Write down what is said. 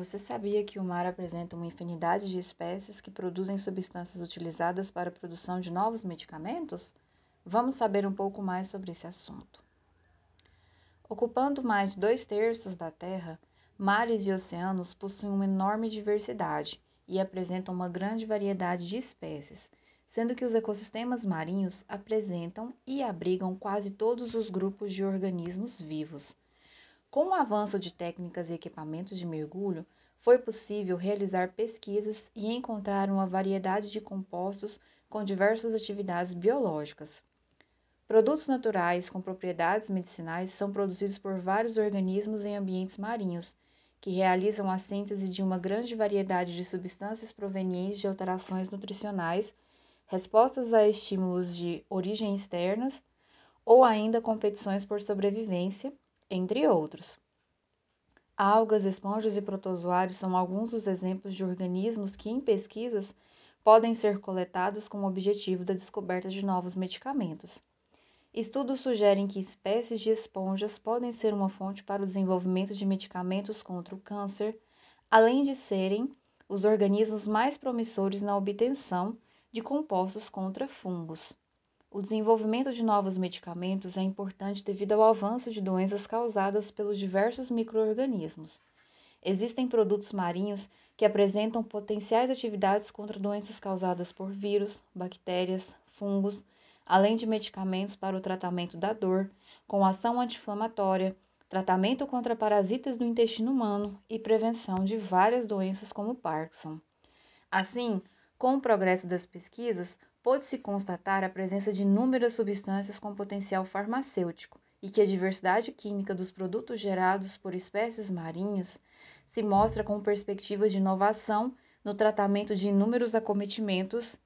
Você sabia que o mar apresenta uma infinidade de espécies que produzem substâncias utilizadas para a produção de novos medicamentos? Vamos saber um pouco mais sobre esse assunto. Ocupando mais de dois terços da Terra, mares e oceanos possuem uma enorme diversidade e apresentam uma grande variedade de espécies, sendo que os ecossistemas marinhos apresentam e abrigam quase todos os grupos de organismos vivos. Com o avanço de técnicas e equipamentos de mergulho, foi possível realizar pesquisas e encontrar uma variedade de compostos com diversas atividades biológicas. Produtos naturais com propriedades medicinais são produzidos por vários organismos em ambientes marinhos, que realizam a síntese de uma grande variedade de substâncias provenientes de alterações nutricionais, respostas a estímulos de origem externas ou ainda competições por sobrevivência entre outros. Algas, esponjas e protozoários são alguns dos exemplos de organismos que, em pesquisas, podem ser coletados com o objetivo da descoberta de novos medicamentos. Estudos sugerem que espécies de esponjas podem ser uma fonte para o desenvolvimento de medicamentos contra o câncer, além de serem os organismos mais promissores na obtenção de compostos contra fungos. O desenvolvimento de novos medicamentos é importante devido ao avanço de doenças causadas pelos diversos microorganismos. Existem produtos marinhos que apresentam potenciais atividades contra doenças causadas por vírus, bactérias, fungos, além de medicamentos para o tratamento da dor, com ação anti-inflamatória, tratamento contra parasitas do intestino humano e prevenção de várias doenças como Parkinson. Assim, com o progresso das pesquisas, pôde-se constatar a presença de inúmeras substâncias com potencial farmacêutico e que a diversidade química dos produtos gerados por espécies marinhas se mostra com perspectivas de inovação no tratamento de inúmeros acometimentos